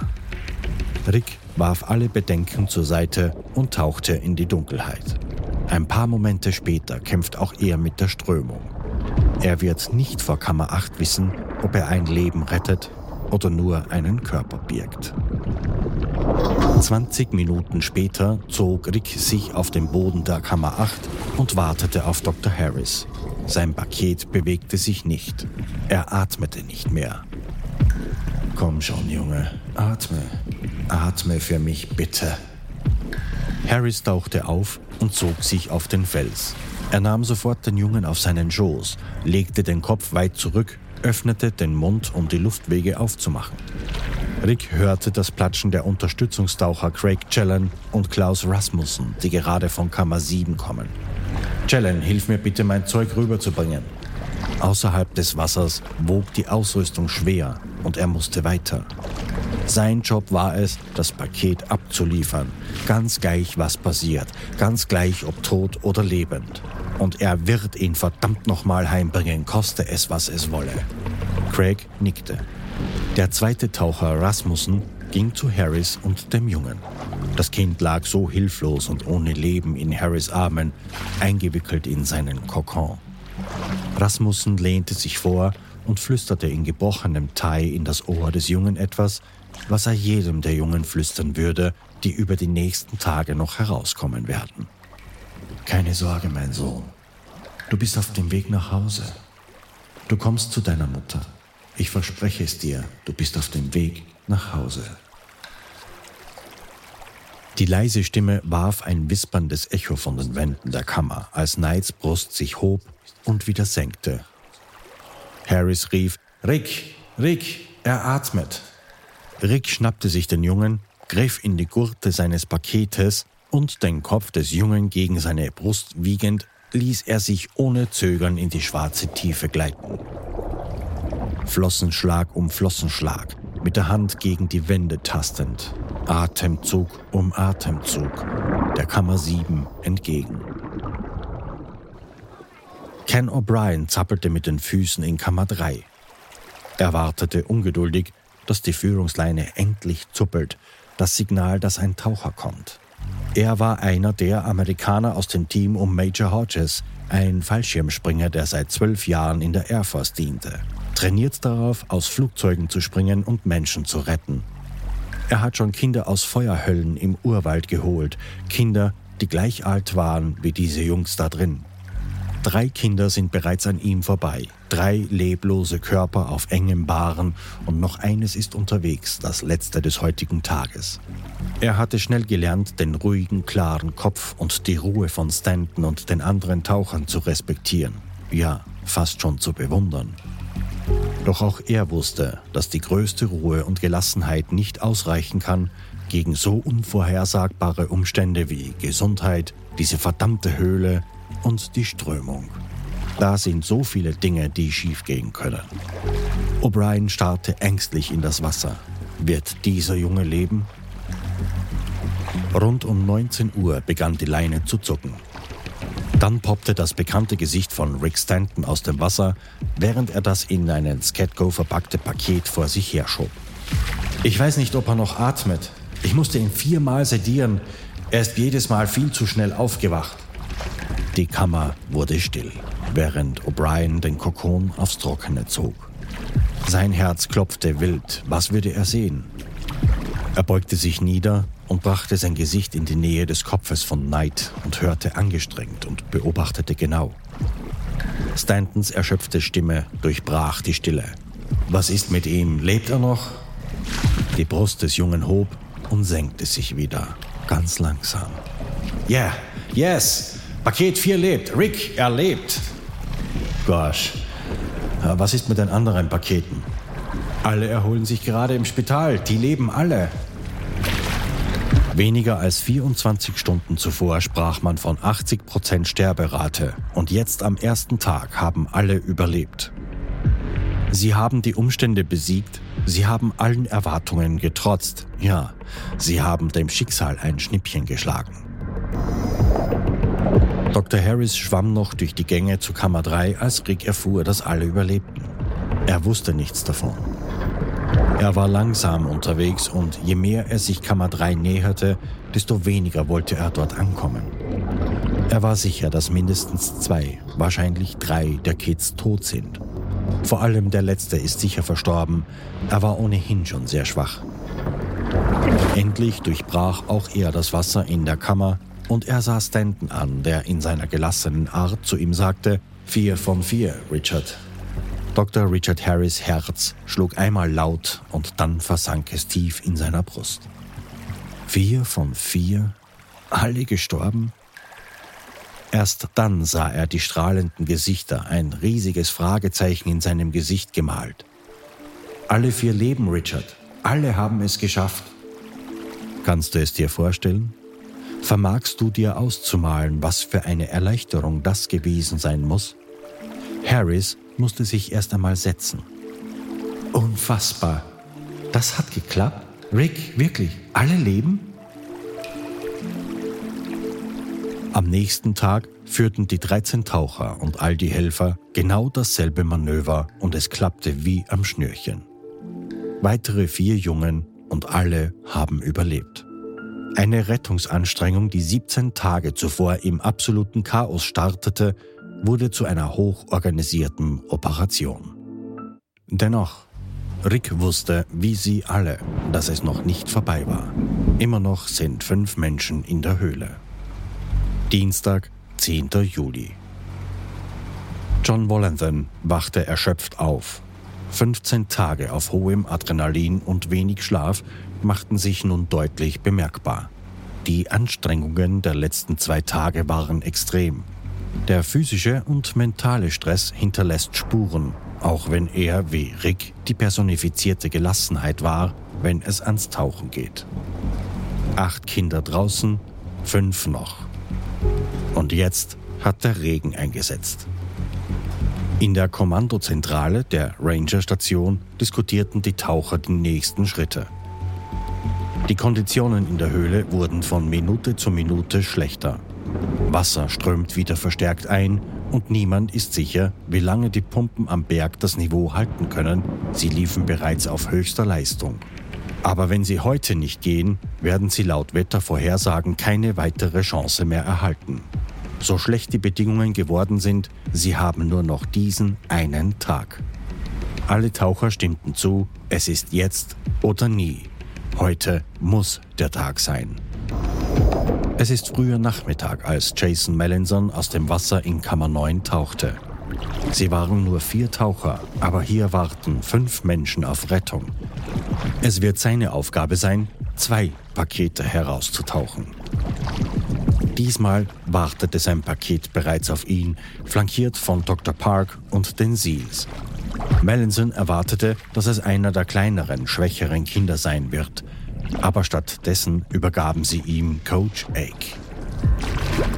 Rick warf alle Bedenken zur Seite und tauchte in die Dunkelheit. Ein paar Momente später kämpft auch er mit der Strömung. Er wird nicht vor Kammer 8 wissen, ob er ein Leben rettet oder nur einen Körper birgt. 20 Minuten später zog Rick sich auf den Boden der Kammer 8 und wartete auf Dr. Harris. Sein Paket bewegte sich nicht. Er atmete nicht mehr. Komm schon, Junge, atme. Atme für mich bitte. Harris tauchte auf und zog sich auf den Fels. Er nahm sofort den Jungen auf seinen Schoß, legte den Kopf weit zurück, öffnete den Mund, um die Luftwege aufzumachen. Rick hörte das Platschen der Unterstützungstaucher Craig Challen und Klaus Rasmussen, die gerade von Kammer 7 kommen. Challen, hilf mir bitte, mein Zeug rüberzubringen. Außerhalb des Wassers wog die Ausrüstung schwer und er musste weiter. Sein Job war es, das Paket abzuliefern, ganz gleich was passiert, ganz gleich ob tot oder lebend. Und er wird ihn verdammt nochmal heimbringen, koste es, was es wolle. Craig nickte. Der zweite Taucher Rasmussen ging zu Harris und dem Jungen. Das Kind lag so hilflos und ohne Leben in Harris Armen, eingewickelt in seinen Kokon. Rasmussen lehnte sich vor und flüsterte in gebrochenem Thai in das Ohr des Jungen etwas, was er jedem der Jungen flüstern würde, die über die nächsten Tage noch herauskommen werden. Keine Sorge, mein Sohn. Du bist auf dem Weg nach Hause. Du kommst zu deiner Mutter. Ich verspreche es dir, du bist auf dem Weg nach Hause. Die leise Stimme warf ein wisperndes Echo von den Wänden der Kammer, als Knights Brust sich hob und wieder senkte. Harris rief, Rick, Rick, er atmet. Rick schnappte sich den Jungen, griff in die Gurte seines Paketes und den Kopf des Jungen gegen seine Brust wiegend, ließ er sich ohne Zögern in die schwarze Tiefe gleiten. Flossenschlag um Flossenschlag, mit der Hand gegen die Wände tastend, Atemzug um Atemzug, der Kammer 7 entgegen. Ken O'Brien zappelte mit den Füßen in Kammer 3. Er wartete ungeduldig, dass die Führungsleine endlich zuppelt, das Signal, dass ein Taucher kommt. Er war einer der Amerikaner aus dem Team um Major Hodges, ein Fallschirmspringer, der seit zwölf Jahren in der Air Force diente. Trainiert darauf, aus Flugzeugen zu springen und Menschen zu retten. Er hat schon Kinder aus Feuerhöllen im Urwald geholt, Kinder, die gleich alt waren wie diese Jungs da drin. Drei Kinder sind bereits an ihm vorbei, drei leblose Körper auf engem Baren und noch eines ist unterwegs, das letzte des heutigen Tages. Er hatte schnell gelernt, den ruhigen, klaren Kopf und die Ruhe von Stanton und den anderen Tauchern zu respektieren, ja, fast schon zu bewundern. Doch auch er wusste, dass die größte Ruhe und Gelassenheit nicht ausreichen kann gegen so unvorhersagbare Umstände wie Gesundheit, diese verdammte Höhle, und die Strömung. Da sind so viele Dinge, die schiefgehen können. O'Brien starrte ängstlich in das Wasser. Wird dieser Junge leben? Rund um 19 Uhr begann die Leine zu zucken. Dann poppte das bekannte Gesicht von Rick Stanton aus dem Wasser, während er das in einen Scatgo verpackte Paket vor sich herschob. Ich weiß nicht, ob er noch atmet. Ich musste ihn viermal sedieren. Er ist jedes Mal viel zu schnell aufgewacht. Die Kammer wurde still, während O'Brien den Kokon aufs Trockene zog. Sein Herz klopfte wild. Was würde er sehen? Er beugte sich nieder und brachte sein Gesicht in die Nähe des Kopfes von Knight und hörte angestrengt und beobachtete genau. Stantons erschöpfte Stimme durchbrach die Stille. Was ist mit ihm? Lebt er noch? Die Brust des Jungen hob und senkte sich wieder, ganz langsam. Yeah, yes, Paket 4 lebt. Rick, er lebt. Gosh. Was ist mit den anderen Paketen? Alle erholen sich gerade im Spital. Die leben alle. Weniger als 24 Stunden zuvor sprach man von 80% Sterberate und jetzt am ersten Tag haben alle überlebt. Sie haben die Umstände besiegt, sie haben allen Erwartungen getrotzt, ja, sie haben dem Schicksal ein Schnippchen geschlagen. Dr. Harris schwamm noch durch die Gänge zu Kammer 3, als Rick erfuhr, dass alle überlebten. Er wusste nichts davon. Er war langsam unterwegs und je mehr er sich Kammer 3 näherte, desto weniger wollte er dort ankommen. Er war sicher, dass mindestens zwei, wahrscheinlich drei der Kids tot sind. Vor allem der letzte ist sicher verstorben, er war ohnehin schon sehr schwach. Endlich durchbrach auch er das Wasser in der Kammer und er sah Stanton an, der in seiner gelassenen Art zu ihm sagte, Vier von vier, Richard. Dr. Richard Harris Herz schlug einmal laut und dann versank es tief in seiner Brust. Vier von vier? Alle gestorben? Erst dann sah er die strahlenden Gesichter, ein riesiges Fragezeichen in seinem Gesicht gemalt. Alle vier leben, Richard. Alle haben es geschafft. Kannst du es dir vorstellen? Vermagst du dir auszumalen, was für eine Erleichterung das gewesen sein muss? Harris musste sich erst einmal setzen. Unfassbar. Das hat geklappt? Rick, wirklich, alle leben? Am nächsten Tag führten die 13 Taucher und all die Helfer genau dasselbe Manöver und es klappte wie am Schnürchen. Weitere vier Jungen und alle haben überlebt. Eine Rettungsanstrengung, die 17 Tage zuvor im absoluten Chaos startete, wurde zu einer hochorganisierten Operation. Dennoch, Rick wusste, wie sie alle, dass es noch nicht vorbei war. Immer noch sind fünf Menschen in der Höhle. Dienstag, 10. Juli. John Wollenthan wachte erschöpft auf. 15 Tage auf hohem Adrenalin und wenig Schlaf machten sich nun deutlich bemerkbar. Die Anstrengungen der letzten zwei Tage waren extrem. Der physische und mentale Stress hinterlässt Spuren, auch wenn er, wie Rick, die personifizierte Gelassenheit war, wenn es ans Tauchen geht. Acht Kinder draußen, fünf noch. Und jetzt hat der Regen eingesetzt. In der Kommandozentrale der Ranger-Station diskutierten die Taucher die nächsten Schritte. Die Konditionen in der Höhle wurden von Minute zu Minute schlechter. Wasser strömt wieder verstärkt ein Und niemand ist sicher, wie lange die Pumpen am Berg das Niveau halten können. Sie liefen bereits auf höchster Leistung. Aber wenn sie heute nicht gehen, werden sie laut Wettervorhersagen keine weitere Chance mehr erhalten. So schlecht die Bedingungen geworden sind, sie haben nur noch diesen einen Tag. Alle Taucher stimmten zu, es ist jetzt oder nie. Heute muss der Tag sein. Es ist früher Nachmittag, als Jason Mellinson aus dem Wasser in Kammer 9 tauchte. Sie waren nur vier Taucher, aber hier warten fünf Menschen auf Rettung. Es wird seine Aufgabe sein, zwei Pakete herauszutauchen. Diesmal wartete sein Paket bereits auf ihn, flankiert von Dr. Park und den Seals. Mellinson erwartete, dass es einer der kleineren, schwächeren Kinder sein wird, aber stattdessen übergaben sie ihm Coach Ake.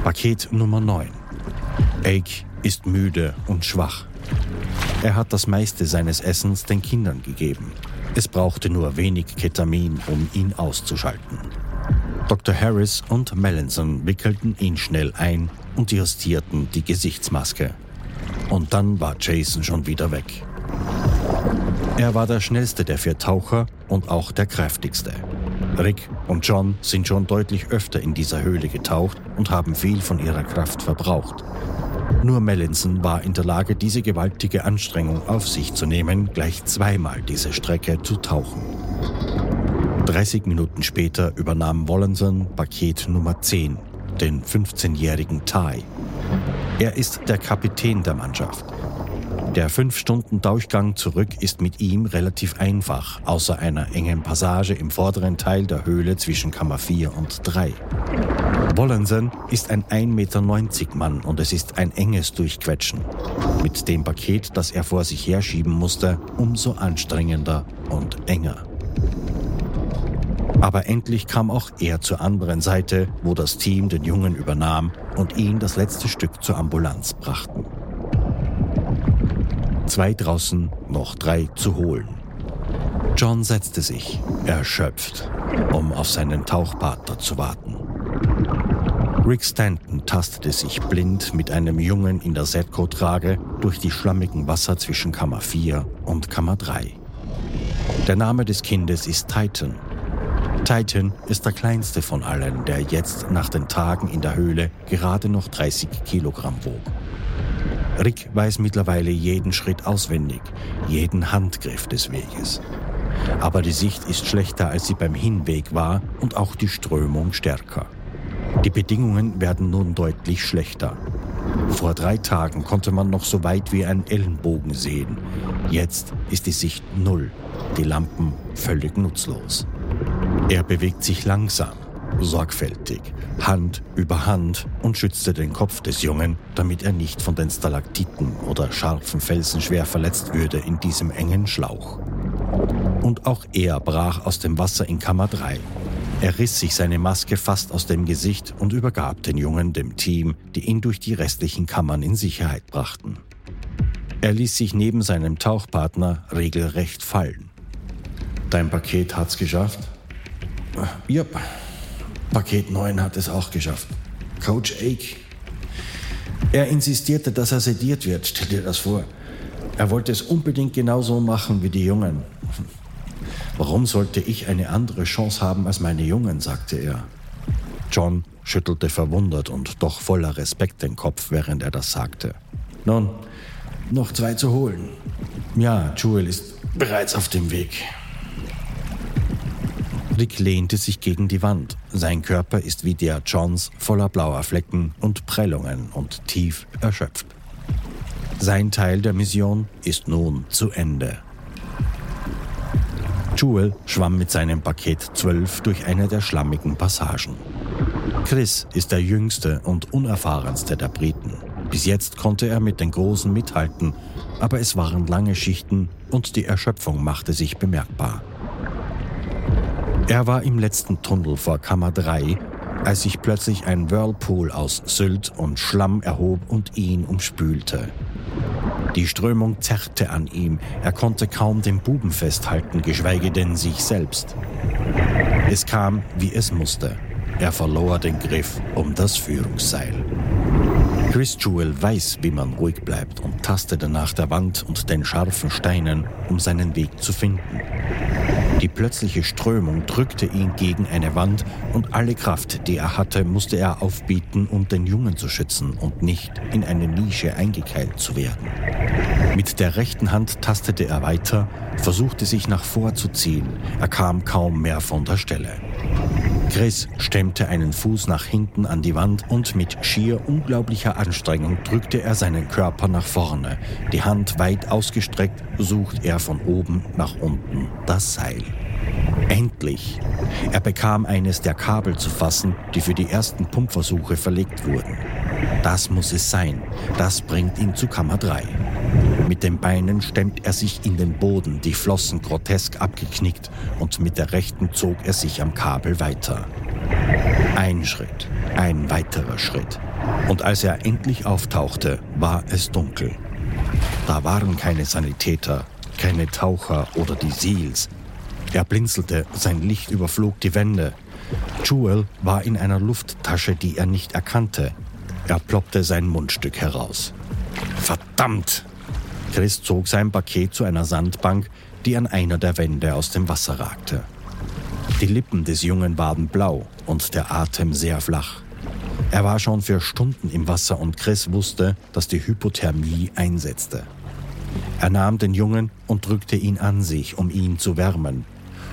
Paket Nummer 9. Ake ist müde und schwach. Er hat das meiste seines Essens den Kindern gegeben. Es brauchte nur wenig Ketamin, um ihn auszuschalten. Dr. Harris und Mellinson wickelten ihn schnell ein und justierten die Gesichtsmaske. Und dann war Jason schon wieder weg. Er war der schnellste der vier Taucher und auch der kräftigste. Rick und John sind schon deutlich öfter in dieser Höhle getaucht und haben viel von ihrer Kraft verbraucht. Nur Mellinson war in der Lage, diese gewaltige Anstrengung auf sich zu nehmen, gleich zweimal diese Strecke zu tauchen. 30 Minuten später übernahm Wollenson Paket Nummer 10, den 15-jährigen Ty. Er ist der Kapitän der Mannschaft. Der 5-Stunden-Durchgang zurück ist mit ihm relativ einfach, außer einer engen Passage im vorderen Teil der Höhle zwischen Kammer 4 und 3. Wollensen ist ein 1,90 Meter Mann und es ist ein enges Durchquetschen. Mit dem Paket, das er vor sich herschieben musste, umso anstrengender und enger. Aber endlich kam auch er zur anderen Seite, wo das Team den Jungen übernahm und ihn das letzte Stück zur Ambulanz brachten. Zwei draußen, noch drei zu holen. John setzte sich, erschöpft, um auf seinen Tauchpartner zu warten. Rick Stanton tastete sich blind mit einem Jungen in der Setco-Trage durch die schlammigen Wasser zwischen Kammer 4 und Kammer 3. Der Name des Kindes ist Titan. Titan ist der kleinste von allen, der jetzt nach den Tagen in der Höhle gerade noch 30 Kilogramm wog. Rick weiß mittlerweile jeden Schritt auswendig, jeden Handgriff des Weges. Aber die Sicht ist schlechter, als sie beim Hinweg war und auch die Strömung stärker. Die Bedingungen werden nun deutlich schlechter. Vor drei Tagen konnte man noch so weit wie ein Ellenbogen sehen. Jetzt ist die Sicht null, die Lampen völlig nutzlos. Er bewegt sich langsam, sorgfältig, Hand über Hand und schützte den Kopf des Jungen, damit er nicht von den Stalaktiten oder scharfen Felsen schwer verletzt würde in diesem engen Schlauch. Und auch er brach aus dem Wasser in Kammer 3. Er riss sich seine Maske fast aus dem Gesicht und übergab den Jungen dem Team, die ihn durch die restlichen Kammern in Sicherheit brachten. Er ließ sich neben seinem Tauchpartner regelrecht fallen. Dein Paket hat's geschafft? Ja, Paket 9 hat es auch geschafft. Coach Ake. Er insistierte, dass er sediert wird. Stell dir das vor. Er wollte es unbedingt genauso machen wie die Jungen. Warum sollte ich eine andere Chance haben als meine Jungen, sagte er. John schüttelte verwundert und doch voller Respekt den Kopf, während er das sagte. Nun, noch zwei zu holen. Ja, Jewel ist bereits auf dem Weg. Rick lehnte sich gegen die Wand. Sein Körper ist wie der Johns voller blauer Flecken und Prellungen und tief erschöpft. Sein Teil der Mission ist nun zu Ende. Jewel schwamm mit seinem Paket 12 durch eine der schlammigen Passagen. Chris ist der jüngste und unerfahrenste der Briten. Bis jetzt konnte er mit den Großen mithalten, aber es waren lange Schichten und die Erschöpfung machte sich bemerkbar. Er war im letzten Tunnel vor Kammer 3, als sich plötzlich ein Whirlpool aus Sylt und Schlamm erhob und ihn umspülte. Die Strömung zerrte an ihm, er konnte kaum den Buben festhalten, geschweige denn sich selbst. Es kam, wie es musste. Er verlor den Griff um das Führungsseil. Chris Jewell weiß, wie man ruhig bleibt und tastete nach der Wand und den scharfen Steinen, um seinen Weg zu finden. Die plötzliche Strömung drückte ihn gegen eine Wand und alle Kraft, die er hatte, musste er aufbieten, um den Jungen zu schützen und nicht in eine Nische eingekeilt zu werden. Mit der rechten Hand tastete er weiter, versuchte sich nach vorzuziehen. Er kam kaum mehr von der Stelle. Chris stemmte einen Fuß nach hinten an die Wand und mit schier unglaublicher Anstrengung drückte er seinen Körper nach vorne. Die Hand weit ausgestreckt sucht er von oben nach unten das Seil. Endlich! Er bekam eines der Kabel zu fassen, die für die ersten Pumpversuche verlegt wurden. Das muss es sein. Das bringt ihn zu Kammer 3. Mit den Beinen stemmt er sich in den Boden, die Flossen grotesk abgeknickt, und mit der rechten zog er sich am Kabel weiter. Ein Schritt, ein weiterer Schritt. Und als er endlich auftauchte, war es dunkel. Da waren keine Sanitäter, keine Taucher oder die Seals. Er blinzelte, sein Licht überflog die Wände. Jewel war in einer Lufttasche, die er nicht erkannte. Er ploppte sein Mundstück heraus. Verdammt! Chris zog sein Paket zu einer Sandbank, die an einer der Wände aus dem Wasser ragte. Die Lippen des Jungen waren blau und der Atem sehr flach. Er war schon für Stunden im Wasser und Chris wusste, dass die Hypothermie einsetzte. Er nahm den Jungen und drückte ihn an sich, um ihn zu wärmen.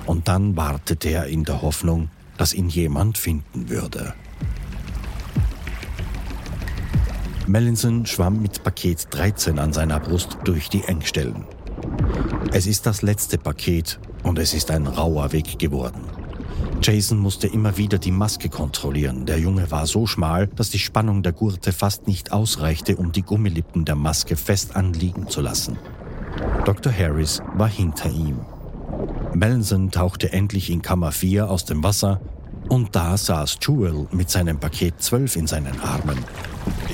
Und dann wartete er in der Hoffnung, dass ihn jemand finden würde. Mellinson schwamm mit Paket 13 an seiner Brust durch die Engstellen. Es ist das letzte Paket und es ist ein rauer Weg geworden. Jason musste immer wieder die Maske kontrollieren. Der Junge war so schmal, dass die Spannung der Gurte fast nicht ausreichte, um die Gummilippen der Maske fest anliegen zu lassen. Dr. Harris war hinter ihm. Mellinson tauchte endlich in Kammer 4 aus dem Wasser und da saß Jewel mit seinem Paket 12 in seinen Armen.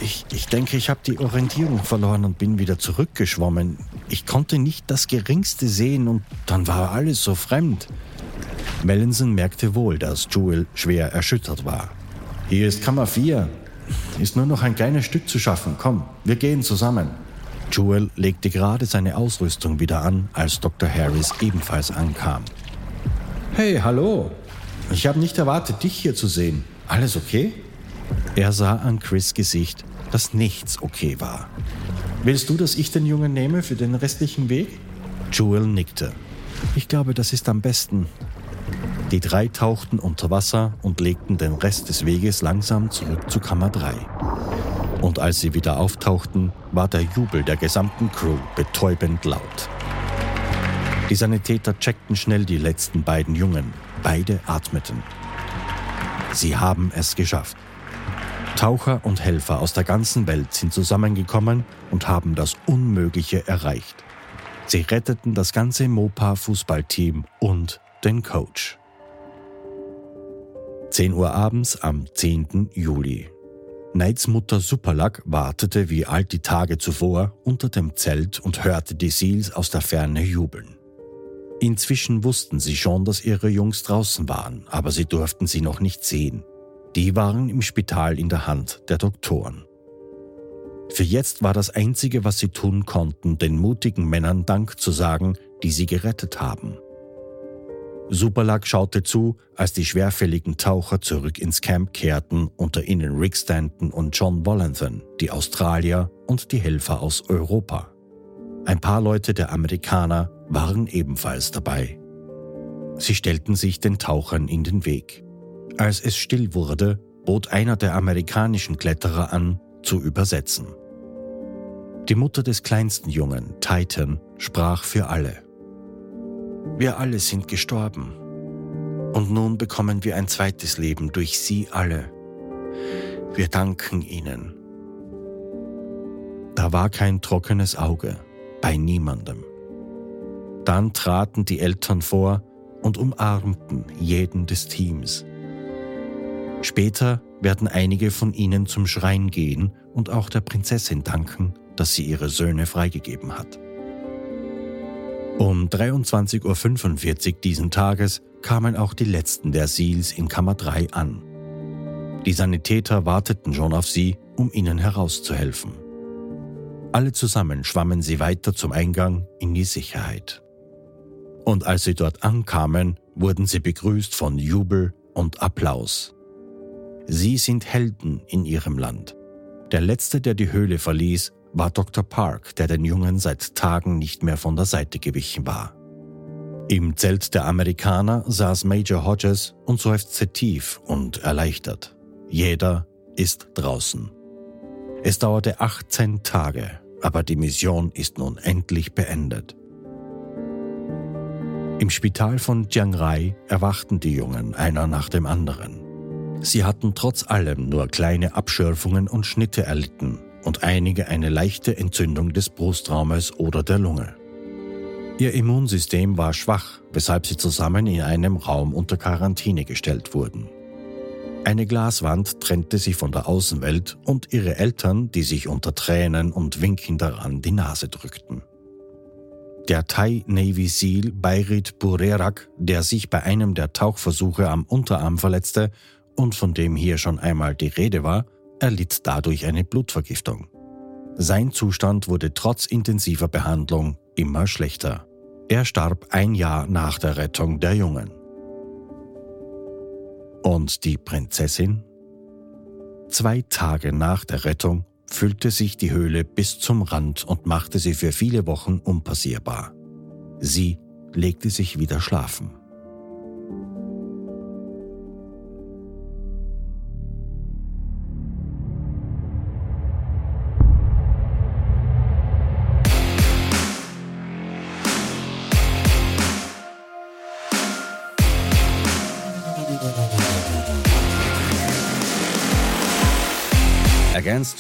Ich, ich denke, ich habe die Orientierung verloren und bin wieder zurückgeschwommen. Ich konnte nicht das Geringste sehen und dann war alles so fremd. Mellinson merkte wohl, dass Jewel schwer erschüttert war. Hier ist Kammer 4. Ist nur noch ein kleines Stück zu schaffen. Komm, wir gehen zusammen. Jewel legte gerade seine Ausrüstung wieder an, als Dr. Harris ebenfalls ankam. Hey, hallo. Ich habe nicht erwartet, dich hier zu sehen. Alles okay? Er sah an Chris Gesicht, dass nichts okay war. Willst du, dass ich den Jungen nehme für den restlichen Weg? Jewel nickte. Ich glaube, das ist am besten. Die drei tauchten unter Wasser und legten den Rest des Weges langsam zurück zu Kammer 3. Und als sie wieder auftauchten, war der Jubel der gesamten Crew betäubend laut. Die Sanitäter checkten schnell die letzten beiden Jungen. Beide atmeten. Sie haben es geschafft. Taucher und Helfer aus der ganzen Welt sind zusammengekommen und haben das Unmögliche erreicht. Sie retteten das ganze Mopa-Fußballteam und den Coach. 10 Uhr abends am 10. Juli. Knights Mutter Superlack wartete wie all die Tage zuvor unter dem Zelt und hörte die Seals aus der Ferne jubeln. Inzwischen wussten sie schon, dass ihre Jungs draußen waren, aber sie durften sie noch nicht sehen. Die waren im Spital in der Hand der Doktoren. Für jetzt war das Einzige, was sie tun konnten, den mutigen Männern Dank zu sagen, die sie gerettet haben. Superlag schaute zu, als die schwerfälligen Taucher zurück ins Camp kehrten, unter ihnen Rick Stanton und John Wallenthan, die Australier und die Helfer aus Europa. Ein paar Leute der Amerikaner waren ebenfalls dabei. Sie stellten sich den Tauchern in den Weg. Als es still wurde, bot einer der amerikanischen Kletterer an, zu übersetzen. Die Mutter des kleinsten Jungen, Titan, sprach für alle. Wir alle sind gestorben. Und nun bekommen wir ein zweites Leben durch Sie alle. Wir danken Ihnen. Da war kein trockenes Auge bei niemandem. Dann traten die Eltern vor und umarmten jeden des Teams. Später werden einige von ihnen zum Schrein gehen und auch der Prinzessin danken, dass sie ihre Söhne freigegeben hat. Um 23.45 Uhr diesen Tages kamen auch die letzten der Seals in Kammer 3 an. Die Sanitäter warteten schon auf sie, um ihnen herauszuhelfen. Alle zusammen schwammen sie weiter zum Eingang in die Sicherheit. Und als sie dort ankamen, wurden sie begrüßt von Jubel und Applaus. Sie sind Helden in ihrem Land. Der letzte, der die Höhle verließ, war Dr. Park, der den Jungen seit Tagen nicht mehr von der Seite gewichen war. Im Zelt der Amerikaner saß Major Hodges und seufzte tief und erleichtert. Jeder ist draußen. Es dauerte 18 Tage, aber die Mission ist nun endlich beendet. Im Spital von Chiang Rai erwachten die Jungen einer nach dem anderen. Sie hatten trotz allem nur kleine Abschürfungen und Schnitte erlitten und einige eine leichte Entzündung des Brustraumes oder der Lunge. Ihr Immunsystem war schwach, weshalb sie zusammen in einem Raum unter Quarantäne gestellt wurden. Eine Glaswand trennte sie von der Außenwelt und ihre Eltern, die sich unter Tränen und Winken daran die Nase drückten. Der Thai Navy SEAL Bayrit Burerak, der sich bei einem der Tauchversuche am Unterarm verletzte und von dem hier schon einmal die Rede war, erlitt dadurch eine Blutvergiftung. Sein Zustand wurde trotz intensiver Behandlung immer schlechter. Er starb ein Jahr nach der Rettung der Jungen. Und die Prinzessin? Zwei Tage nach der Rettung füllte sich die Höhle bis zum Rand und machte sie für viele Wochen unpassierbar. Sie legte sich wieder schlafen.